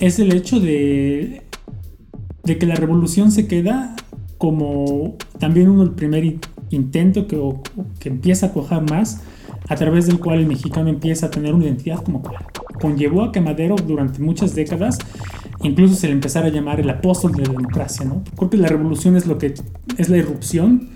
es el hecho de, de que la revolución se queda como también uno el primer intento que, que empieza a cuajar más, a través del cual el mexicano empieza a tener una identidad como conllevó a que Madero durante muchas décadas incluso se le empezara a llamar el apóstol de la democracia, ¿no? Creo que la revolución es lo que es la irrupción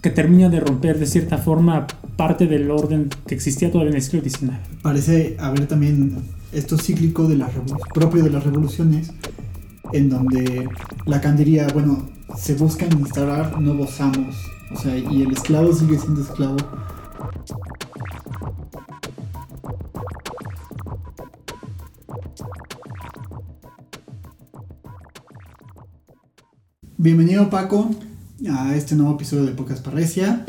que termina de romper de cierta forma parte del orden que existía todavía en el siglo XIX. Parece haber también esto cíclico de la propio de las revoluciones, en donde la candería, bueno, se busca instaurar nuevos amos, o sea, y el esclavo sigue siendo esclavo. Bienvenido Paco a este nuevo episodio de Pocas Parresia.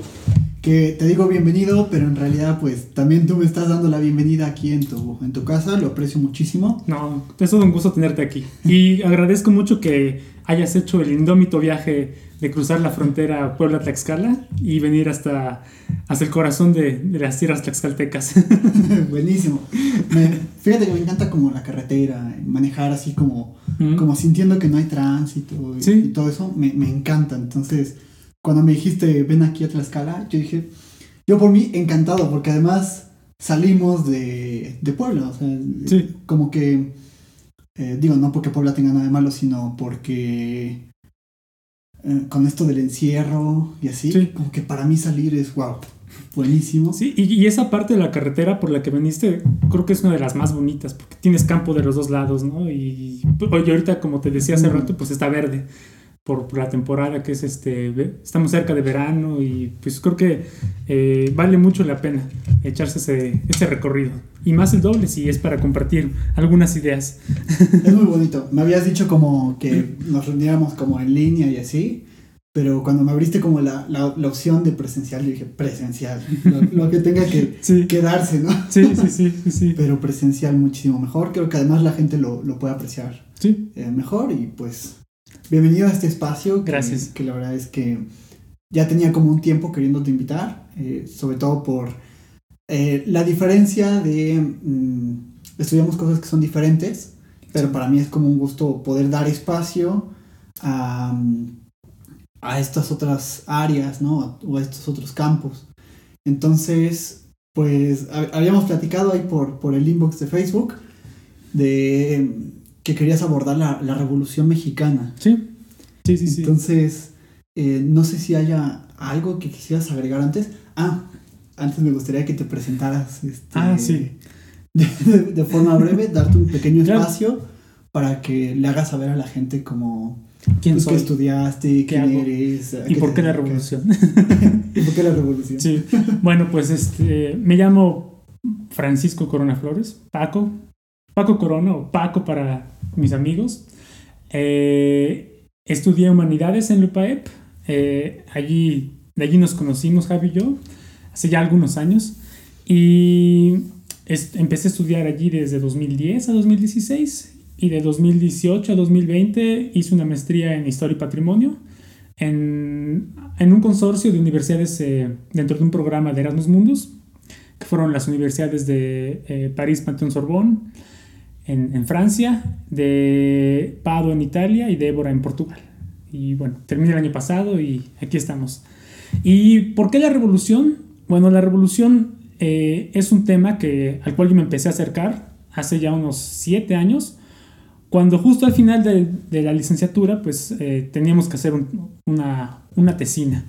Que te digo bienvenido, pero en realidad pues también tú me estás dando la bienvenida aquí en tu, en tu casa, lo aprecio muchísimo. No, es todo un gusto tenerte aquí. Y agradezco mucho que hayas hecho el indómito viaje de cruzar la frontera Puebla-Tlaxcala y venir hasta, hasta el corazón de, las tierras tlaxcaltecas. Buenísimo. fíjate que me encanta como la carretera, manejar así como, como sintiendo que no hay tránsito y, todo eso, me, me, encanta. Entonces, cuando me dijiste ven aquí a Tlaxcala, yo dije, yo por mí encantado, porque además salimos de, de Puebla, o sea, como que, eh, digo, no porque Puebla tenga nada de malo, sino porque eh, con esto del encierro y así, como que para mí salir es wow, buenísimo. Sí, y, esa parte de la carretera por la que veniste, creo que es una de las más bonitas, porque tienes campo de los dos lados, ¿no? Y, y ahorita, como te decía hace rato, pues está verde por, la temporada que es este, estamos cerca de verano y pues creo que eh, vale mucho la pena echarse ese, ese, recorrido. Y más el doble si es para compartir algunas ideas. Es muy bonito. Me habías dicho como que nos reuniéramos como en línea y así. Pero cuando me abriste como la, la, opción de presencial, yo dije presencial, lo, que tenga que quedarse, ¿no? Sí, sí, sí, sí, Pero presencial muchísimo mejor, creo que además la gente lo, lo puede apreciar sí. Eh, mejor y pues bienvenido a este espacio. Gracias. Que, la verdad es que ya tenía como un tiempo queriéndote invitar, eh, sobre todo por eh, la diferencia de... Mm, estudiamos cosas que son diferentes, pero para mí es como un gusto poder dar espacio a, a estas otras áreas, ¿no? O a estos otros campos. Entonces, pues habíamos platicado ahí por, por el inbox de Facebook de que querías abordar la, revolución mexicana. Sí, sí, sí. Entonces, eh, no sé si haya algo que quisieras agregar antes. Ah, antes me gustaría que te presentaras. Este, ah, sí. De, forma breve, darte un pequeño espacio para que le hagas saber a la gente cómo... ¿Quién pues, soy? ¿Qué estudiaste? ¿Quién eres? ¿Y por qué la revolución? ¿Y por qué la revolución? Sí. Bueno, pues este, me llamo Francisco Corona Flores, Paco, Paco Corona o Paco para mis amigos. Eh, estudié humanidades en Lupaep. Eh, allí, de allí nos conocimos, Javi y yo, hace ya algunos años. Y empecé a estudiar allí desde 2010 a 2016. Y de 2018 a 2020 hice una maestría en Historia y Patrimonio en, en un consorcio de universidades eh, dentro de un programa de Erasmus Mundus, que fueron las universidades de París, Panteón Sorbonne, en, Francia, de Pado en Italia y de Évora en Portugal. Y bueno, terminé el año pasado y aquí estamos. ¿Y por qué la revolución? Bueno, la revolución eh, es un tema que, al cual yo me empecé a acercar hace ya unos siete años, cuando justo al final de, la licenciatura, pues eh, teníamos que hacer una, una tesina,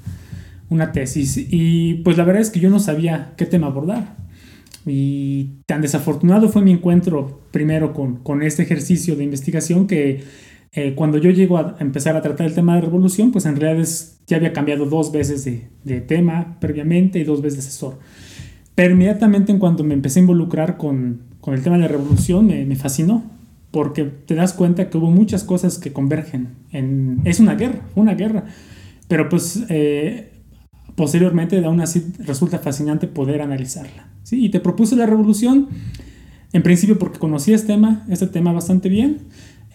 una tesis. Y pues la verdad es que yo no sabía qué tema abordar. Y tan desafortunado fue mi encuentro primero con, con este ejercicio de investigación que eh, cuando yo llego a empezar a tratar el tema de revolución, pues en realidad ya había cambiado dos veces de, de, tema previamente y dos veces de asesor. Pero inmediatamente en cuanto me empecé a involucrar con, con el tema de la revolución, me, me, fascinó, porque te das cuenta que hubo muchas cosas que convergen. En, es una guerra, una guerra. Pero pues eh, posteriormente aún así resulta fascinante poder analizarla. ¿Sí? Y te propuse la revolución, en principio porque conocía este tema, este tema bastante bien,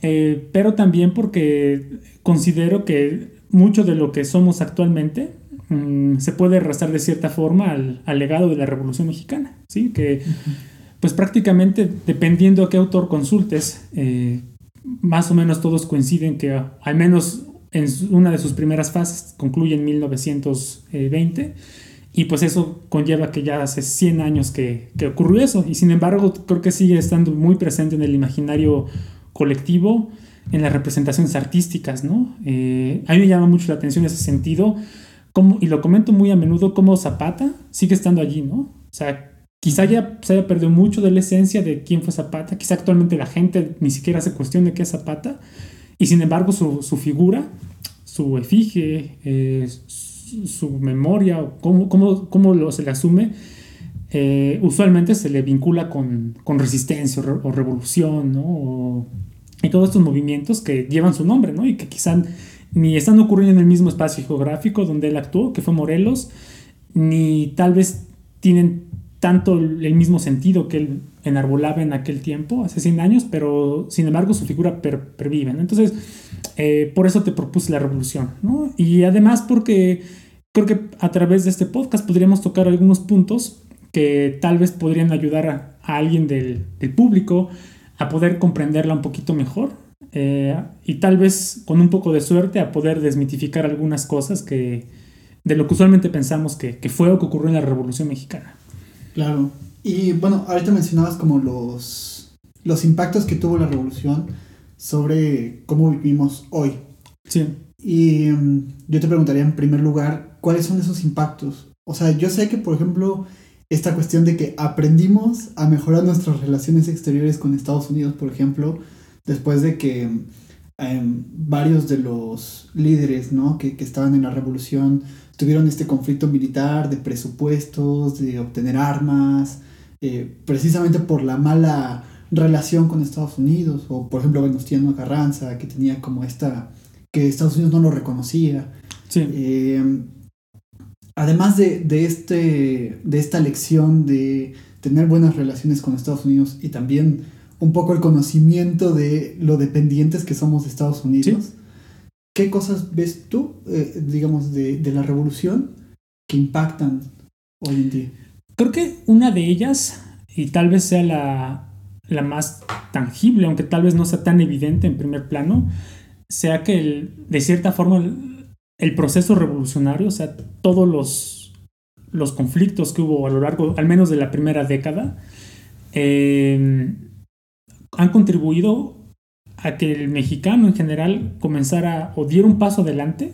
eh, pero también porque considero que mucho de lo que somos actualmente mm, se puede arrastrar de cierta forma al, legado de la Revolución Mexicana, ¿sí? que pues prácticamente dependiendo a qué autor consultes, eh, más o menos todos coinciden que al menos en una de sus primeras fases concluye en 1920 y pues eso conlleva que ya hace 100 años que, que, ocurrió eso y sin embargo creo que sigue estando muy presente en el imaginario colectivo, en las representaciones artísticas, ¿no? Eh, a mí me llama mucho la atención ese sentido como, y lo comento muy a menudo como Zapata sigue estando allí, ¿no? O sea, quizá ya se haya perdido mucho de la esencia de quién fue Zapata, quizá actualmente la gente ni siquiera se cuestione qué es Zapata, y sin embargo su, su figura, su efigie, eh, su, memoria, cómo, cómo, cómo lo, se le asume, eh, usualmente se le vincula con, con resistencia o, revolución, ¿no? y todos estos movimientos que llevan su nombre, ¿no? Y que quizá ni están ocurriendo en el mismo espacio geográfico donde él actuó, que fue Morelos, ni tal vez tienen tanto el mismo sentido que él enarbolaba en aquel tiempo, hace 100 años, pero sin embargo su figura pervive. Entonces, eh, por eso te propuse la revolución. ¿no? Y además porque creo que a través de este podcast podríamos tocar algunos puntos que tal vez podrían ayudar a, alguien del, público a poder comprenderla un poquito mejor eh, y tal vez con un poco de suerte a poder desmitificar algunas cosas que de lo que usualmente pensamos que, que fue o que ocurrió en la Revolución Mexicana. Claro. Y bueno, ahorita mencionabas como los, los impactos que tuvo la revolución sobre cómo vivimos hoy. Sí. Y mm, yo te preguntaría en primer lugar, ¿cuáles son esos impactos? O sea, yo sé que, por ejemplo, esta cuestión de que aprendimos a mejorar nuestras relaciones exteriores con Estados Unidos, por ejemplo, después de que em, varios de los líderes ¿no? que, que estaban en la revolución tuvieron este conflicto militar de presupuestos, de obtener armas, eh, precisamente por la mala relación con Estados Unidos, o por ejemplo Venustiano Carranza, que tenía como esta, que Estados Unidos no lo reconocía. Eh, además de, de, este, de esta lección de tener buenas relaciones con Estados Unidos y también un poco el conocimiento de lo dependientes que somos de Estados Unidos, ¿Qué cosas ves tú, eh, digamos, de, la revolución que impactan hoy en día? Creo que una de ellas, y tal vez sea la, la más tangible, aunque tal vez no sea tan evidente en primer plano, sea que de cierta forma el, proceso revolucionario, o sea, todos los, los conflictos que hubo a lo largo, al menos de la primera década, eh, han contribuido a que el mexicano en general comenzara o diera un paso adelante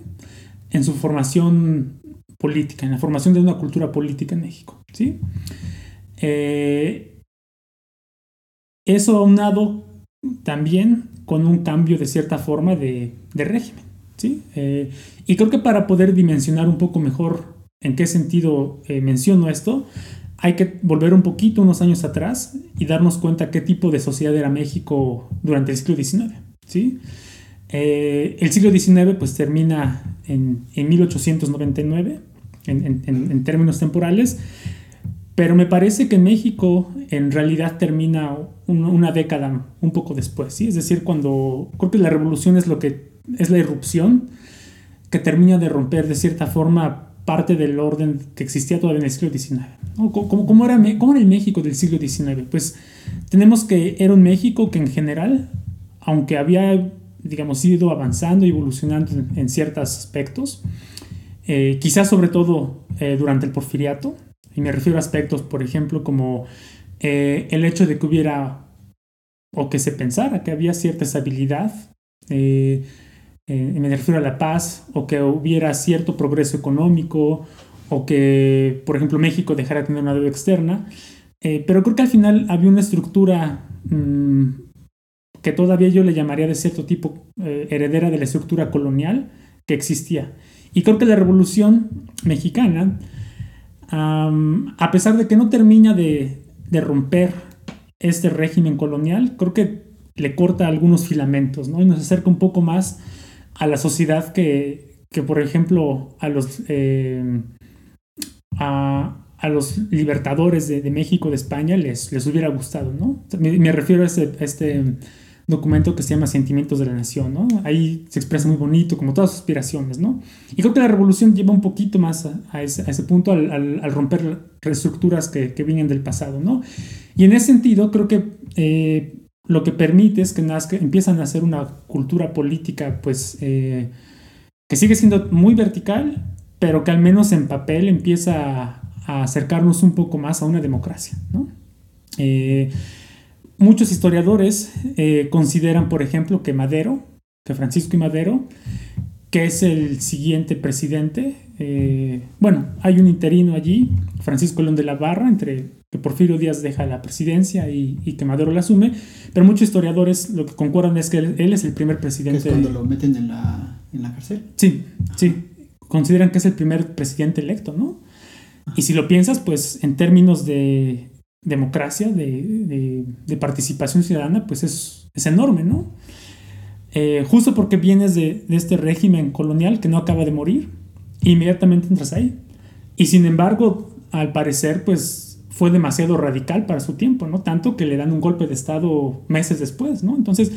en su formación política, en la formación de una cultura política en México. ¿sí? Eh, eso aunado también con un cambio de cierta forma de, régimen. ¿sí? Eh, y creo que para poder dimensionar un poco mejor en qué sentido eh, menciono esto, hay que volver un poquito unos años atrás y darnos cuenta qué tipo de sociedad era México durante el siglo XIX. ¿sí? Eh, el siglo XIX pues termina en, en 1899 en, en, términos temporales, pero me parece que México en realidad termina una década un poco después, ¿sí? es decir, cuando creo que la revolución es lo que es la irrupción que termina de romper de cierta forma parte del orden que existía todavía en el siglo XIX. ¿Cómo, era, ¿Cómo, el México del siglo XIX? Pues tenemos que era un México que en general, aunque había, digamos, ido avanzando y evolucionando en, ciertos aspectos, eh, quizás sobre todo eh, durante el porfiriato, y me refiero a aspectos, por ejemplo, como eh, el hecho de que hubiera, o que se pensara que había cierta estabilidad, me refiero a la paz, o que hubiera cierto progreso económico, o que, por ejemplo, México dejara de tener una deuda externa. Pero creo que al final había una estructura mm, que todavía yo le llamaría de cierto tipo heredera de la estructura colonial que existía. Y creo que la revolución mexicana, a pesar de que no termina de, romper este régimen colonial, creo que le corta algunos filamentos ¿no? y nos acerca un poco más a la sociedad que, que por ejemplo, a los, eh, a, los libertadores de, México, de España, les, les hubiera gustado, ¿no? Me, refiero a este, este documento que se llama Sentimientos de la Nación, ¿no? Ahí se expresa muy bonito, como todas sus aspiraciones, ¿no? Y creo que la revolución lleva un poquito más a, ese, punto al, romper reestructuras que, que, vienen del pasado, ¿no? Y en ese sentido, creo que eh, lo que permite es que, nazca, empiezan a hacer una cultura política, pues, eh, que sigue siendo muy vertical, pero que al menos en papel empieza a, acercarnos un poco más a una democracia, ¿no? Eh, muchos historiadores eh, consideran, por ejemplo, que Madero, que Francisco y Madero, que es el siguiente presidente, eh, bueno, hay un interino allí, Francisco León de la Barra, entre que Porfirio Díaz deja la presidencia y, que Madero la asume, pero muchos historiadores lo que concuerdan es que él, es el primer presidente. ¿Es cuando lo meten en la, en la cárcel? Sí, sí, consideran que es el primer presidente electo, ¿no? Y si lo piensas, pues en términos de, democracia, de, participación ciudadana, pues es, es enorme, ¿no? Eh, justo porque vienes de, este régimen colonial que no acaba de morir, inmediatamente entras ahí. Y sin embargo, al parecer, pues fue demasiado radical para su tiempo, ¿no? Tanto que le dan un golpe de Estado meses después, ¿no? Entonces,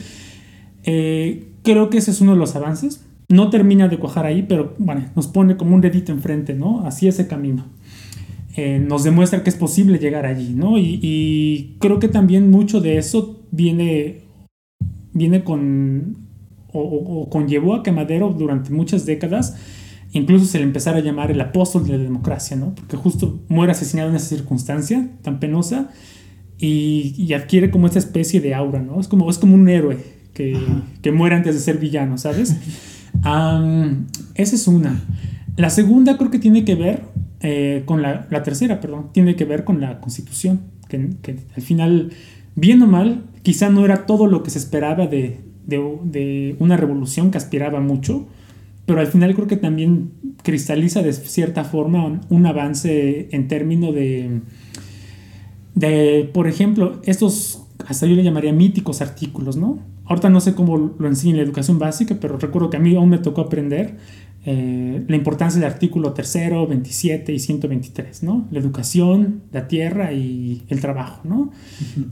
eh, creo que ese es uno de los avances. No termina de cuajar ahí, pero bueno, nos pone como un dedito enfrente, ¿no? Así ese camino. Eh, nos demuestra que es posible llegar allí, ¿no? Y, creo que también mucho de eso viene, viene con, o, conllevó a que Madero durante muchas décadas incluso se le empezara a llamar el apóstol de la democracia, ¿no? Porque justo muere asesinado en esa circunstancia tan penosa y, adquiere como esta especie de aura, ¿no? Es como, es como un héroe que, que muere antes de ser villano, ¿sabes? esa es una. La segunda creo que tiene que ver eh, con la, tercera, perdón, tiene que ver con la constitución, que, al final, bien o mal, quizá no era todo lo que se esperaba de, una revolución que aspiraba mucho, pero al final creo que también cristaliza de cierta forma un, avance en términos de, de, por ejemplo, estos, hasta yo le llamaría míticos artículos, ¿no? Ahorita no sé cómo lo enseña en la educación básica, pero recuerdo que a mí aún me tocó aprender eh, la importancia del artículo tercero, 27 y 123, ¿no? La educación, la tierra y el trabajo, ¿no?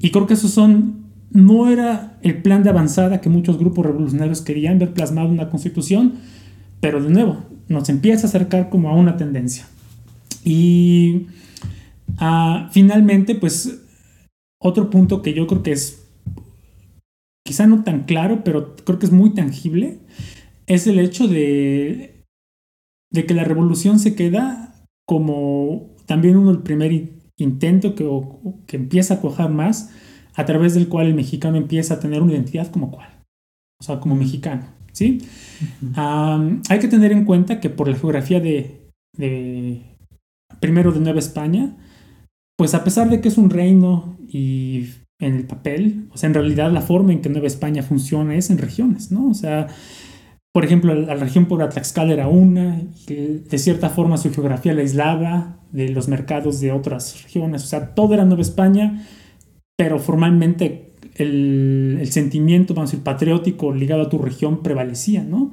Y creo que esos son, no era el plan de avanzada que muchos grupos revolucionarios querían ver plasmado en una constitución, pero de nuevo, nos empieza a acercar como a una tendencia. Y ah, finalmente, pues, otro punto que yo creo que es quizá no tan claro, pero creo que es muy tangible, es el hecho de de que la revolución se queda como también uno el primer intento que, que empieza a cuajar más, a través del cual el mexicano empieza a tener una identidad como cual, o sea, como mexicano, ¿sí? hay que tener en cuenta que por la geografía de, de, primero de Nueva España, pues a pesar de que es un reino y en el papel, o sea, en realidad la forma en que Nueva España funciona es en regiones, ¿no? O sea, por ejemplo, la región por Tlaxcala era una, que de cierta forma su geografía la aislaba de los mercados de otras regiones. O sea, todo era Nueva España, pero formalmente el, sentimiento, vamos a decir, patriótico ligado a tu región prevalecía, ¿no?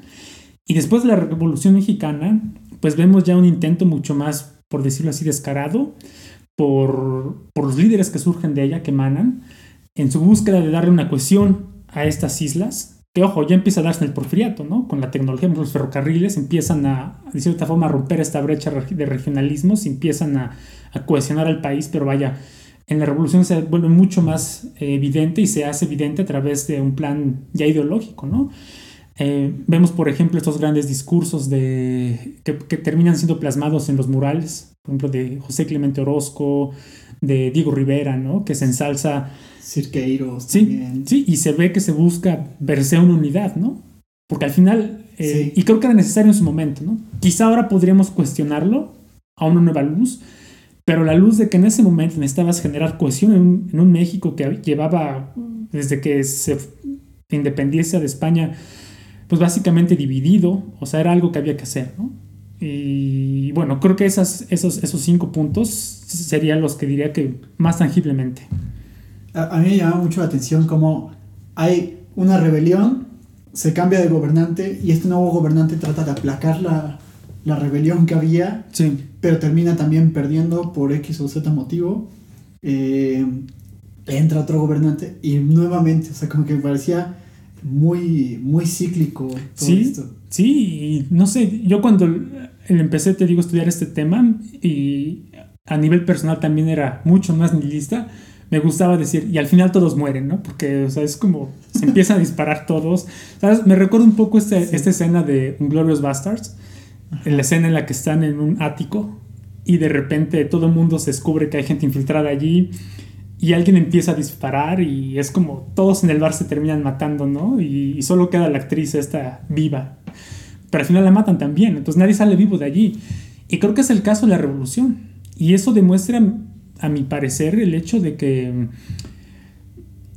Y después de la Revolución Mexicana, pues vemos ya un intento mucho más, por decirlo así, descarado por, por los líderes que surgen de ella, que emanan, en su búsqueda de darle una cohesión a estas islas que ojo, ya empieza a darse el porfiriato, ¿no? Con la tecnología, los ferrocarriles empiezan a, de cierta forma, a romper esta brecha de regionalismos, empiezan a, cohesionar al país, pero vaya, en la revolución se vuelve mucho más eh, evidente y se hace evidente a través de un plan ya ideológico, ¿no? Eh, vemos, por ejemplo, estos grandes discursos de, que, que, terminan siendo plasmados en los murales, por ejemplo, de José Clemente Orozco, de Diego Rivera, ¿no? Que se ensalza Cirqueiros. Sí, sí, y se ve que se busca verse una unidad, ¿no? Porque al final, eh, y creo que era necesario en su momento, ¿no? Quizá ahora podríamos cuestionarlo a una nueva luz, pero la luz de que en ese momento necesitabas generar cohesión en un, México que llevaba, desde que se independiese de España, pues básicamente dividido, o sea, era algo que había que hacer, ¿no? Y bueno, creo que esas, esos, esos cinco puntos serían los que diría que más tangiblemente a, mí me llama mucho la atención cómo hay una rebelión, se cambia de gobernante y este nuevo gobernante trata de aplacar la, la rebelión que había, sí. pero termina también perdiendo por X o Z motivo. Eh, entra otro gobernante y nuevamente, o sea, como que me parecía muy, muy cíclico todo sí, esto. Sí, no sé, yo cuando empecé, te digo, a estudiar este tema y a nivel personal también era mucho más nihilista, me gustaba decir, y al final todos mueren, ¿no? Porque, o sea, es como, se empiezan a disparar todos. ¿Sabes? Me recuerdo un poco este, esta escena de Glorious Bastards, en la escena en la que están en un ático y de repente todo el mundo se descubre que hay gente infiltrada allí y alguien empieza a disparar y es como todos en el bar se terminan matando, ¿no? Y, solo queda la actriz esta viva. Pero al final la matan también, entonces nadie sale vivo de allí. Y creo que es el caso de la revolución. Y eso demuestra, a mi parecer, el hecho de que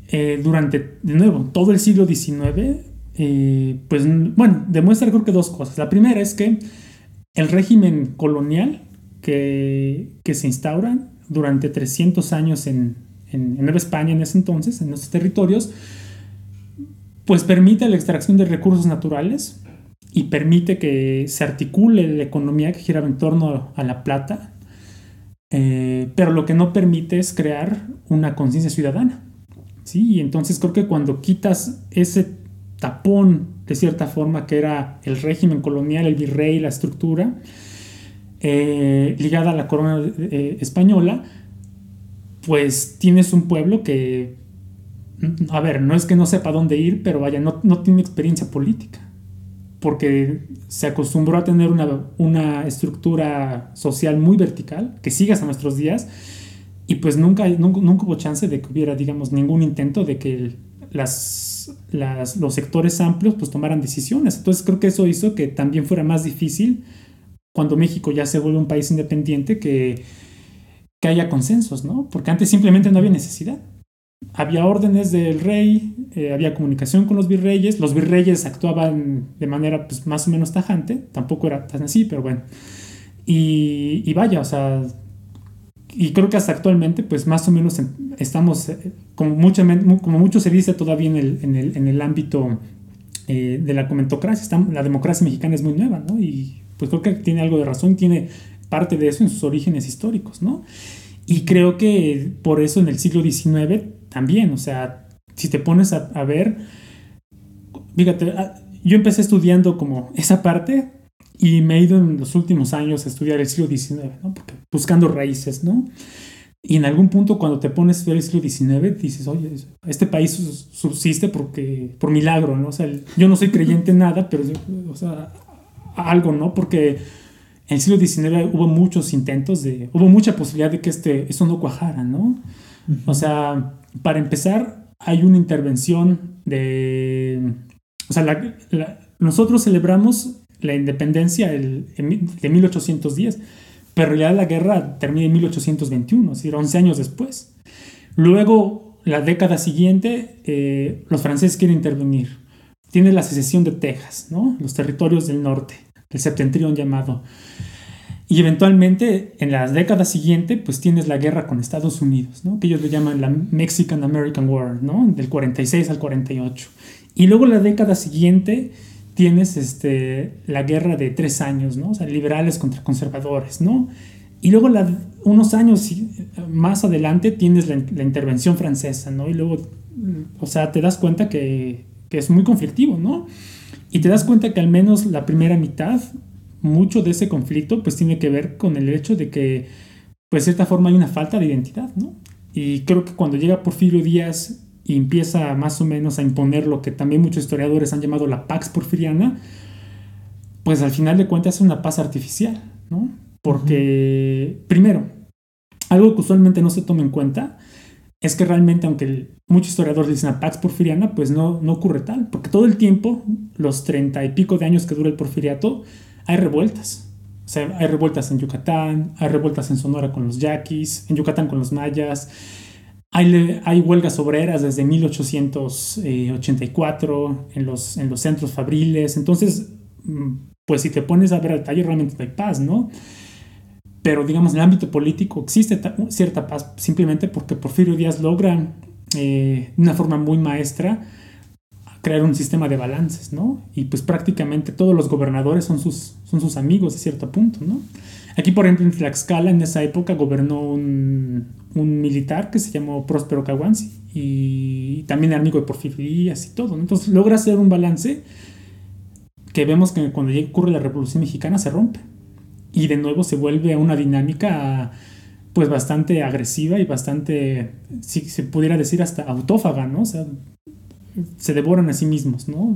eh, durante, de nuevo, todo el siglo XIX, eh, pues, bueno, demuestra creo que dos cosas. La primera es que el régimen colonial que, que se instaura durante 300 años en, en, Nueva España en ese entonces, en nuestros territorios, pues permite la extracción de recursos naturales y permite que se articule la economía que gira en torno a la plata, eh, pero lo que no permite es crear una conciencia ciudadana. ¿sí? Y entonces creo que cuando quitas ese tapón, de cierta forma, que era el régimen colonial, el virrey, la estructura, eh, ligada a la corona eh, española, pues tienes un pueblo que, a ver, no es que no sepa dónde ir, pero vaya, no, tiene experiencia política, porque se acostumbró a tener una, estructura social muy vertical, que sigue hasta nuestros días, y pues nunca, nunca, nunca hubo chance de que hubiera, digamos, ningún intento de que las, los sectores amplios pues tomaran decisiones. Entonces creo que eso hizo que también fuera más difícil cuando México ya se vuelve un país independiente que, que haya consensos, ¿no? Porque antes simplemente no había necesidad. Había órdenes del rey, eh, había comunicación con los virreyes, los virreyes actuaban de manera pues, más o menos tajante, tampoco era tan así, pero bueno. Y, y vaya, o sea, y creo que hasta actualmente, pues más o menos estamos, eh, como, mucho, como mucho se dice todavía en el, en el, en el ámbito eh, de la comentocracia, la democracia mexicana es muy nueva, ¿no? Y pues creo que tiene algo de razón, tiene parte de eso en sus orígenes históricos, ¿no? Y creo que por eso en el siglo XIX también, o sea, si te pones a, ver, fíjate, ah, yo empecé estudiando como esa parte y me he ido en los últimos años a estudiar el siglo XIX, ¿no? Porque buscando raíces, ¿no? Y en algún punto cuando te pones a estudiar el siglo XIX dices, oye, este país subsiste porque, por milagro, ¿no? O sea, yo no soy creyente en nada, pero, o sea, algo, ¿no? Porque en el siglo XIX hubo muchos intentos de, hubo mucha posibilidad de que este, eso no cuajara, ¿no? O sea, para empezar, hay una intervención de, o sea, nosotros celebramos la independencia el, de 1810, pero ya la guerra termina en 1821, es decir, 11 años después. Luego, la década siguiente, eh, los franceses quieren intervenir. Tiene la secesión de Texas, ¿no? los territorios del norte el septentrión llamado. Y eventualmente, en las décadas siguientes, pues tienes la guerra con Estados Unidos, ¿no? que ellos le llaman la Mexican American War, ¿no? del 46 al 48. Y luego la década siguiente tienes este, la guerra de tres años, ¿no? o sea, liberales contra conservadores. ¿no? Y luego unos años más adelante tienes la, intervención francesa, ¿no? y luego, o sea, te das cuenta que, que es muy conflictivo, ¿no? Y te das cuenta que al menos la primera mitad, mucho de ese conflicto, pues tiene que ver con el hecho de que, pues de cierta forma hay una falta de identidad, ¿no? Y creo que cuando llega Porfirio Díaz y empieza más o menos a imponer lo que también muchos historiadores han llamado la Pax Porfiriana, pues al final de cuentas es una paz artificial, ¿no? Porque, primero, algo que usualmente no se toma en cuenta es que realmente, aunque muchos historiadores dicen a Pax Porfiriana, pues no, no ocurre tal, porque todo el tiempo, los treinta y pico de años que dura el porfiriato, hay revueltas. O sea, hay revueltas en Yucatán, hay revueltas en Sonora con los yaquis, en Yucatán con los mayas, hay, hay huelgas obreras desde 1884 en los, en los centros fabriles. Entonces, mm, pues si te pones a ver al detalle, realmente hay paz, ¿no? pero digamos en el ámbito político existe cierta paz simplemente porque Porfirio Díaz logra eh, de una forma muy maestra crear un sistema de balances, ¿no? Y pues prácticamente todos los gobernadores son sus, son sus amigos a cierto punto, ¿no? Aquí, por ejemplo, en Tlaxcala, en esa época, gobernó un, un militar que se llamó Próspero Caguanzi y también era amigo de Porfirio Díaz y todo. Entonces logra hacer un balance que vemos que cuando ya ocurre la Revolución Mexicana se rompe y de nuevo se vuelve a una dinámica pues bastante agresiva y bastante, si se pudiera decir hasta autófaga, ¿no? O sea, se devoran a sí mismos, ¿no?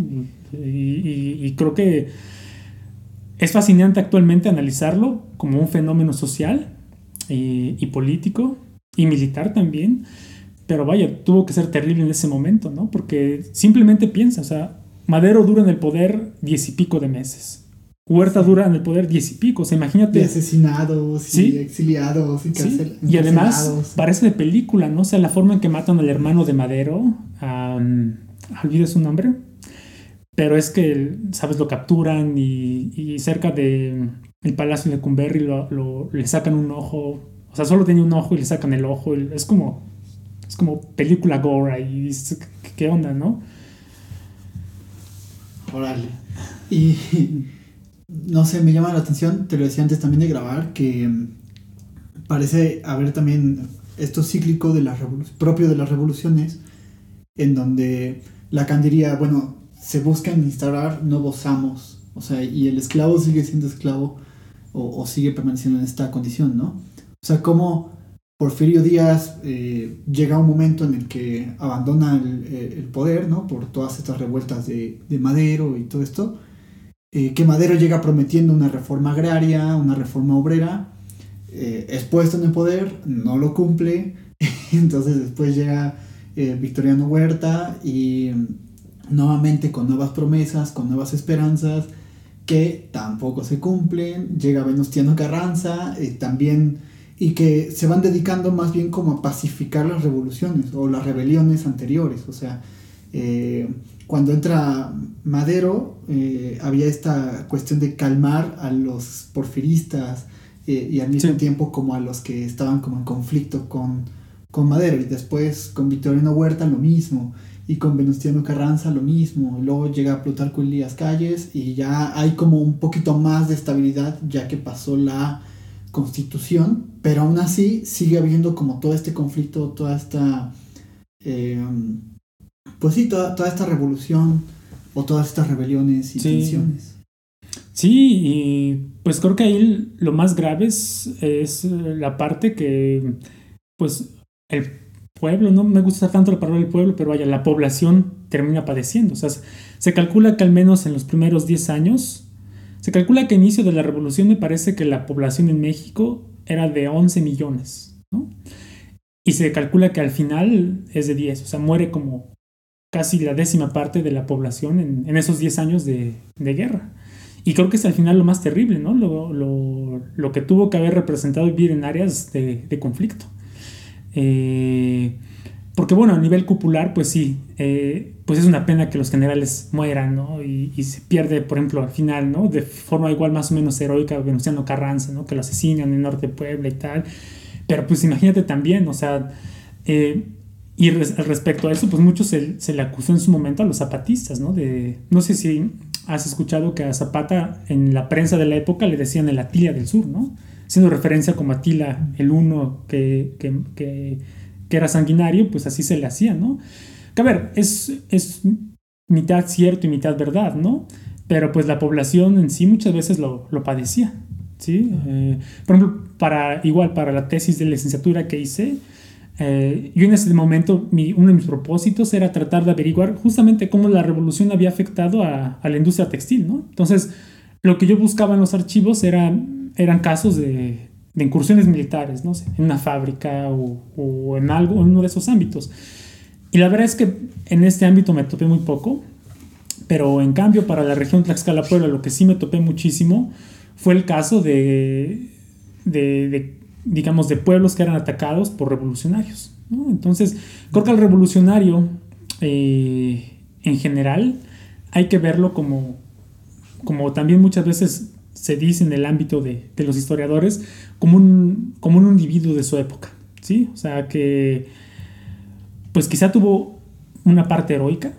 y creo que es fascinante actualmente analizarlo como un fenómeno social y, político y militar también, pero vaya, tuvo que ser terrible en ese momento, ¿no? Porque simplemente piensa, o sea, Madero dura en el poder diez y pico de meses. Huerta dura en el poder diez y pico, o sea, imagínate. Y asesinados, y exiliados, y, ¿Sí? y además parece de película, ¿no? O sea, la forma en que matan al hermano de Madero, um, olvide su nombre, pero es que, ¿sabes? Lo capturan y, cerca de palacio de Cumberry lo, le sacan un ojo. O sea, solo tenía un ojo y le sacan el ojo. Es como, es como película gore y ¿qué onda, no? Órale. Y no sé, me llama la atención, te lo decía antes también de grabar, que mm, parece haber también esto cíclico de las propio de las revoluciones, en donde la diría, bueno, se buscan instaurar nuevos amos, o sea, y el esclavo sigue siendo esclavo o, sigue permaneciendo en esta condición, ¿no? O sea, como Porfirio Díaz eh, llega a un momento en el que abandona el, poder, ¿no? Por todas estas revueltas de, Madero y todo esto, eh, que Madero llega prometiendo una reforma agraria, una reforma obrera, eh, es puesto en el poder, no lo cumple, entonces después llega Victoriano Huerta y nuevamente con nuevas promesas, con nuevas esperanzas que tampoco se cumplen. Llega Venustiano Carranza eh, también y que se van dedicando más bien como a pacificar las revoluciones o las rebeliones anteriores. O sea, eh, cuando entra Madero eh, había esta cuestión de calmar a los porfiristas y al mismo tiempo como a los que estaban como en conflicto con, con Madero y después con Victoriano Huerta lo mismo y con Venustiano Carranza lo mismo. Luego llega Plutarco Elías Calles y ya hay como un poquito más de estabilidad ya que pasó la constitución, pero aún así sigue habiendo como todo este conflicto, toda esta, eh, pues sí, toda, toda, esta revolución o todas estas rebeliones y tensiones. Sí, y pues creo que ahí lo más grave es, es la parte que, pues, el pueblo, no me gusta tanto la palabra del pueblo, pero vaya, la población termina padeciendo. O sea, se calcula que al menos en los primeros 10 años, se calcula que a inicio de la revolución me parece que la población en México era de 11 millones, ¿no? Y se calcula que al final es de 10, o sea, muere como casi la décima parte de la población en, esos 10 años de, guerra. Y creo que es al final lo más terrible, ¿no? Lo, que tuvo que haber representado vivir en áreas de, de conflicto. Eh, porque bueno, a nivel cupular, pues sí, eh, pues es una pena que los generales mueran, ¿no? Y, se pierde, por ejemplo, al final, ¿no? De forma igual más o menos heroica, Venustiano Carranza, ¿no? Que lo asesinan en norte de Puebla y tal. Pero pues imagínate también, o sea, eh, y respecto a eso, pues mucho se, se, le acusó en su momento a los zapatistas, ¿no? De, no sé si has escuchado que a Zapata en la prensa de la época le decían el Atila del Sur, ¿no? Haciendo referencia como Atila, el uno que, que, era sanguinario, pues así se le hacía, ¿no? Que a ver, es, es mitad cierto y mitad verdad, ¿no? Pero pues la población en sí muchas veces lo, padecía, ¿sí? Eh, por ejemplo, para, igual para la tesis de licenciatura que hice, eh, yo en ese momento, uno de mis propósitos era tratar de averiguar justamente cómo la revolución había afectado a, a la industria textil, ¿no? Entonces, lo que yo buscaba en los archivos era eran casos de, incursiones militares, ¿no? en una fábrica o, en algo, en uno de esos ámbitos. Y la verdad es que en este ámbito me topé muy poco, pero en cambio para la región Tlaxcala-Puebla lo que sí me topé muchísimo fue el caso de, digamos, de pueblos que eran atacados por revolucionarios. Entonces, creo que al revolucionario, eh, en general, hay que verlo como, como también muchas veces se dice en el ámbito de, los historiadores como un, como un individuo de su época, ¿sí? O sea, que pues quizá tuvo una parte heroica,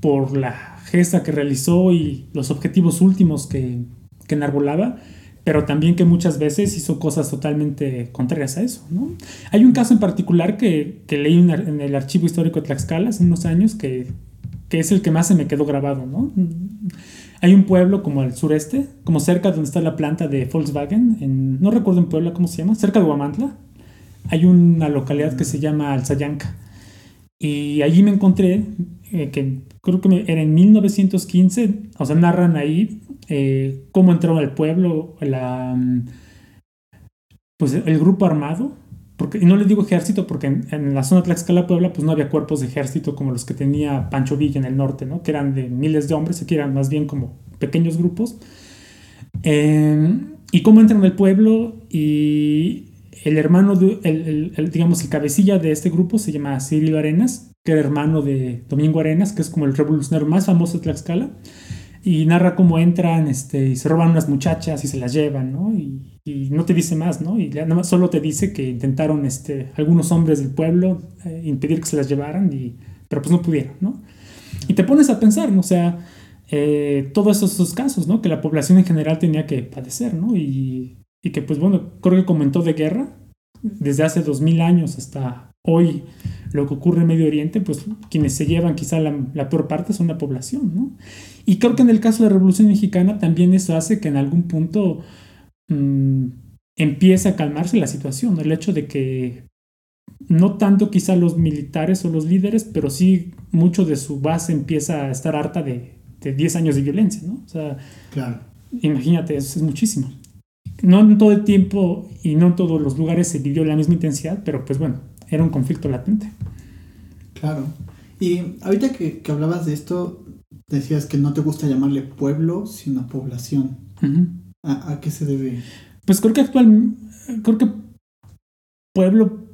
por la gesta que realizó y los objetivos últimos que, que enarbolaba, pero también que muchas veces hizo cosas totalmente contrarias a eso. ¿no? Hay un caso en particular que, que leí en el archivo histórico de Tlaxcala hace unos años que, que, es el que más se me quedó grabado. ¿no? Hay un pueblo como al sureste, como cerca donde está la planta de Volkswagen, en, no recuerdo en Puebla cómo se llama, cerca de Huamantla. Hay una localidad que se llama Alzayanca. Y allí me encontré eh, que creo que era en 1915, o sea, narran ahí eh, cómo entró al pueblo la, mm, pues el grupo armado, porque, y no le digo ejército porque en, la zona de Tlaxcala, Puebla, pues no había cuerpos de ejército como los que tenía Pancho Villa en el norte, ¿no? Que eran de miles de hombres, aquí eran más bien como pequeños grupos. Em, y cómo entran al pueblo y el hermano, de, el, digamos, el cabecilla de este grupo se llama Cirilo Arenas, que era hermano de Domingo Arenas, que es como el revolucionario más famoso de Tlaxcala, y narra cómo entran este, y se roban unas muchachas y se las llevan, ¿no? Y, no te dice más, ¿no? Y nada más solo te dice que intentaron este, algunos hombres del pueblo eh, impedir que se las llevaran, y, pero pues no pudieron, ¿no? Y te pones a pensar, ¿no? O sea, eh, todos esos, casos, ¿no? Que la población en general tenía que padecer, ¿no? Y y que pues bueno, creo que comentó de guerra, desde hace dos mil años hasta hoy, lo que ocurre en Medio Oriente, pues quienes se llevan quizá la, peor parte son la población, ¿no? Y creo que en el caso de la Revolución Mexicana también eso hace que en algún punto mm, empiece a calmarse la situación, el hecho de que no tanto quizá los militares o los líderes, pero sí mucho de su base empieza a estar harta de, de 10 años de violencia, ¿no? O sea, claro. imagínate, eso es muchísimo no en todo el tiempo y no en todos los lugares se vivió la misma intensidad, pero pues bueno, era un conflicto latente. Claro. Y ahorita que, hablabas de esto, decías que no te gusta llamarle pueblo, sino población. ¿A, qué se debe? Pues creo que actual, creo que pueblo...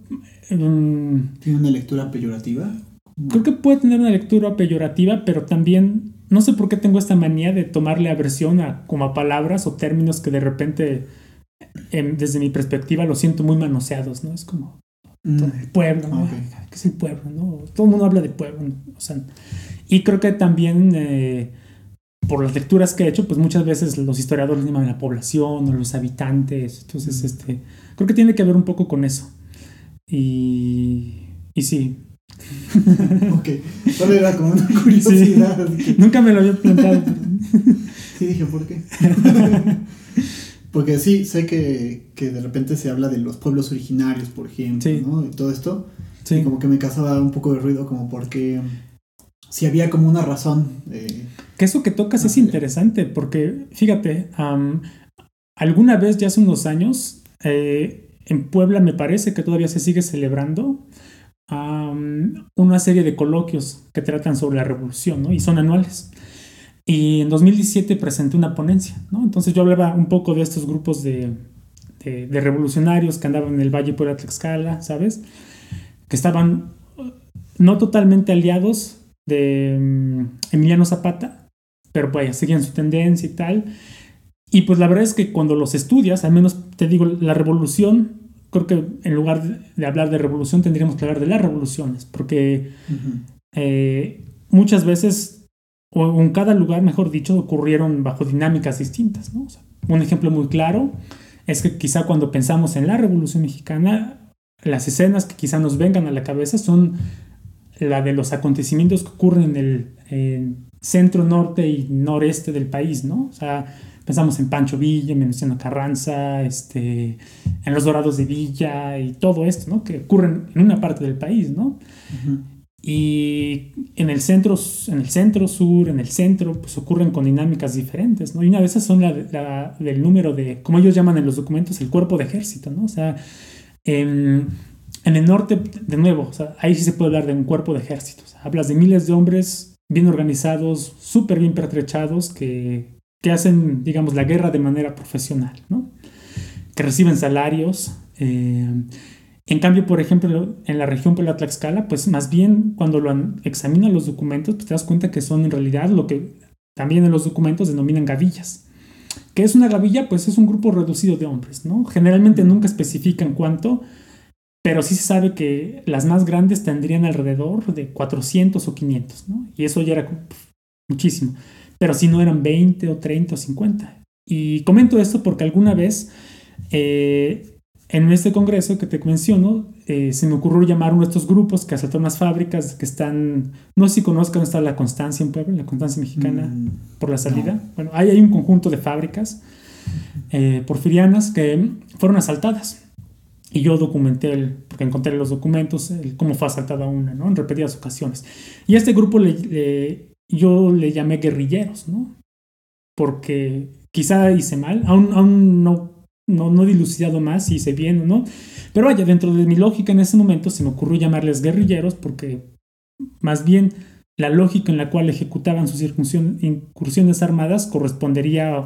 Em, ¿Tiene una lectura peyorativa? Creo que puede tener una lectura peyorativa, pero también no sé por qué tengo esta manía de tomarle aversión a como a palabras o términos que de repente em, desde mi perspectiva lo siento muy manoseados, ¿no? Es como mm. el pueblo, ¿no? ¿Qué es el pueblo, no? Todo el mundo habla de pueblo, O sea, y creo que también eh, por las lecturas que he hecho, pues muchas veces los historiadores llaman la población o los habitantes, entonces mm. este, creo que tiene que ver un poco con eso. Y, y sí, ok, solo era como una curiosidad. Nunca me lo había preguntado. sí, dije, ¿por qué? Porque sí, sé que, que, de repente se habla de los pueblos originarios, por ejemplo, ¿no? Y todo esto. Sí. Y como que me causaba un poco de ruido, como porque si había como una razón. que eso que tocas es interesante, porque fíjate, alguna vez ya hace unos años, eh, en Puebla me parece que todavía se sigue celebrando una serie de coloquios que tratan sobre la revolución, ¿no? Y son anuales. Y en 2017 presenté una ponencia, ¿no? Entonces yo hablaba un poco de estos grupos de, de, revolucionarios que andaban en el Valle por Tlaxcala, ¿sabes? Que estaban no totalmente aliados de mm, Emiliano Zapata, pero pues seguían su tendencia y tal. Y pues la verdad es que cuando los estudias, al menos te digo, la revolución creo que en lugar de hablar de revolución tendríamos que hablar de las revoluciones, porque eh, muchas veces, o en cada lugar, mejor dicho, ocurrieron bajo dinámicas distintas. un ejemplo muy claro es que quizá cuando pensamos en la Revolución Mexicana, las escenas que quizá nos vengan a la cabeza son la de los acontecimientos que ocurren en el centro, norte y noreste del país, ¿no? O sea, pensamos en Pancho Villa, en Venustiano Carranza, este, en los Dorados de Villa y todo esto, ¿no? Que ocurren en una parte del país, ¿no? Y en el, centro, en el centro sur, en el centro, pues ocurren con dinámicas diferentes, ¿no? Y una de esas son la, del número de, como ellos llaman en los documentos, el cuerpo de ejército, ¿no? O sea, en, en el norte, de nuevo, ahí sí se puede hablar de un cuerpo de ejército. Hablas de miles de hombres bien organizados, súper bien pertrechados, que que hacen, digamos, la guerra de manera profesional, ¿no? que reciben salarios. Eh, en cambio, por ejemplo, en la región por la Tlaxcala, pues más bien cuando lo examinan los documentos, pues te das cuenta que son en realidad lo que también en los documentos denominan gavillas. ¿Qué es una gavilla? Pues es un grupo reducido de hombres, ¿no? Generalmente nunca especifican cuánto, pero sí se sabe que las más grandes tendrían alrededor de 400 o 500, ¿no? Y eso ya era muchísimo. Pero si no eran 20 o 30 o 50. Y comento esto porque alguna vez eh, en este congreso que te menciono, eh, se me ocurrió llamar uno de estos grupos que asaltaron las fábricas que están, no sé si conozcan, está la Constancia en Puebla, la Constancia Mexicana mm, por la salida. Bueno, ahí hay un conjunto de fábricas eh, porfirianas que fueron asaltadas. Y yo documenté, el, porque encontré los documentos, cómo fue asaltada una, ¿no? En repetidas ocasiones. Y a este grupo le, yo le llamé guerrilleros, ¿no? Porque quizá hice mal, aún, aún no, no, no he dilucidado más si hice bien o no. Pero vaya, dentro de mi lógica en ese momento se me ocurrió llamarles guerrilleros porque más bien la lógica en la cual ejecutaban sus incursiones armadas correspondería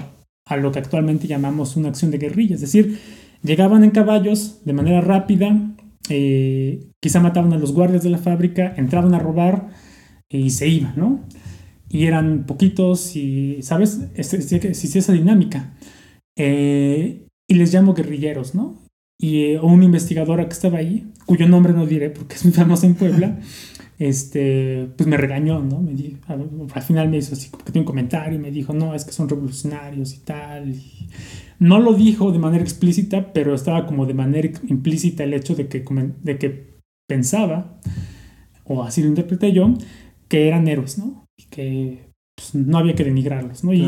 a lo que actualmente llamamos una acción de guerrilla, es decir, Llegaban en caballos de manera rápida, eh, quizá mataban a los guardias de la fábrica, entraban a robar y se iban, ¿no? Y eran poquitos y, ¿sabes? Existía esa dinámica. Eh, y les llamo guerrilleros, ¿no? Y eh, una investigadora que estaba ahí, cuyo nombre no diré porque es muy famosa en Puebla, este, pues me regañó, ¿no? Me dijo, al final me hizo así, porque tiene un comentario y me dijo, no, es que son revolucionarios y tal. Y, no lo dijo de manera explícita, pero estaba como de manera implícita el hecho de que, de que pensaba, o así lo interpreté yo, que eran héroes, ¿no? Y que pues, no había que denigrarlos, ¿no? y,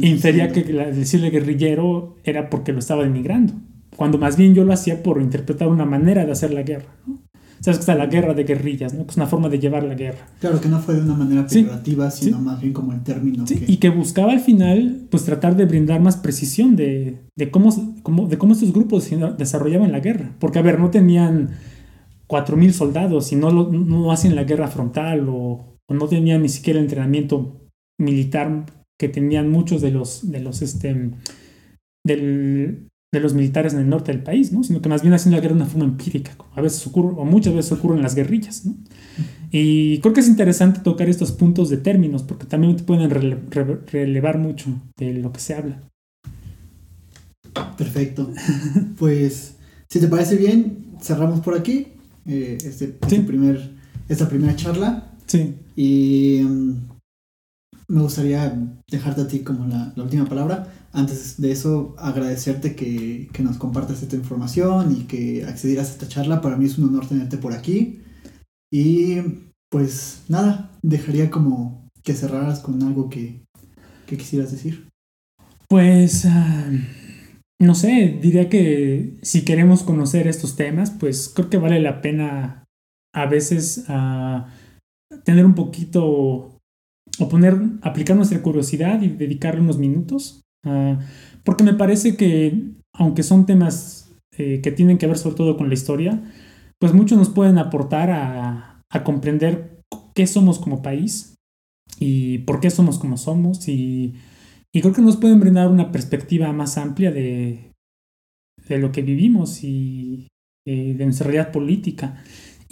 infería que decirle guerrillero era porque lo estaba denigrando, cuando más bien yo lo hacía por interpretar una manera de hacer la guerra, ¿no? Sabes que está la guerra de guerrillas, ¿no? Que es una forma de llevar la guerra. Claro, que no fue de una manera peyorativa, sino más bien como el término. Sí, y que buscaba al final, pues tratar de brindar más precisión de, cómo, de cómo estos grupos desarrollaban la guerra. Porque, a ver, no tenían 4.000 soldados y no, no hacían la guerra frontal o, no tenían ni siquiera el entrenamiento militar que tenían muchos de los, de los, este, del, de los militares en el norte del país, ¿no? sino que más bien hacen la guerra de una forma empírica, como a veces ocurre, o muchas veces ocurren las guerrillas. ¿no? Y creo que es interesante tocar estos puntos de términos, porque también te pueden relevar mucho de lo que se habla. Perfecto. Pues, si te parece bien, cerramos por aquí eh, este, este primer, esta primera charla. Sí. Y mm, me gustaría dejarte a ti como la, última palabra antes de eso, agradecerte que, nos compartas esta información y que accedieras a esta charla. Para mí es un honor tenerte por aquí. Y pues nada, dejaría como que cerraras con algo que, quisieras decir. Pues, ah, no sé, diría que si queremos conocer estos temas, pues creo que vale la pena a veces ah, tener un poquito o poner, aplicar nuestra curiosidad y dedicarle unos minutos Ah, porque me parece que, aunque son temas eh, que tienen que ver sobre todo con la historia, pues muchos nos pueden aportar a, comprender qué somos como país y por qué somos como somos y, creo que nos pueden brindar una perspectiva más amplia de, de lo que vivimos y eh, de nuestra realidad política.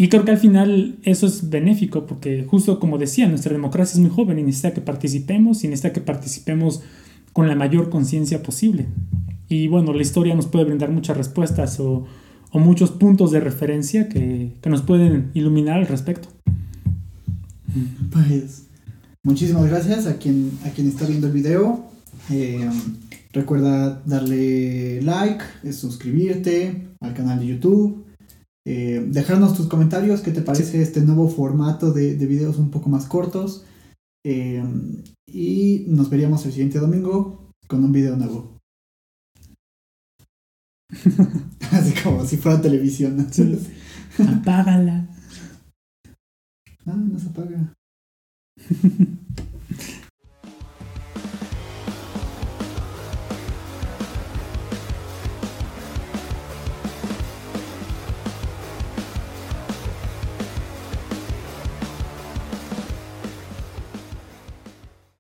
Y creo que al final eso es benéfico porque justo como decía, nuestra democracia es muy joven y necesita que participemos y necesita que participemos con la mayor conciencia posible. Y bueno, la historia nos puede brindar muchas respuestas o, muchos puntos de referencia que, nos pueden iluminar al respecto. Pues muchísimas gracias a quien, a quien está viendo el video. Eh, recuerda darle like, suscribirte al canal de YouTube. Eh, dejarnos tus comentarios, qué te parece este nuevo formato de, de videos un poco más cortos. Eh, y nos veríamos el siguiente domingo con un video nuevo. Así como si fuera televisión. Apágala. Ah, no se apaga.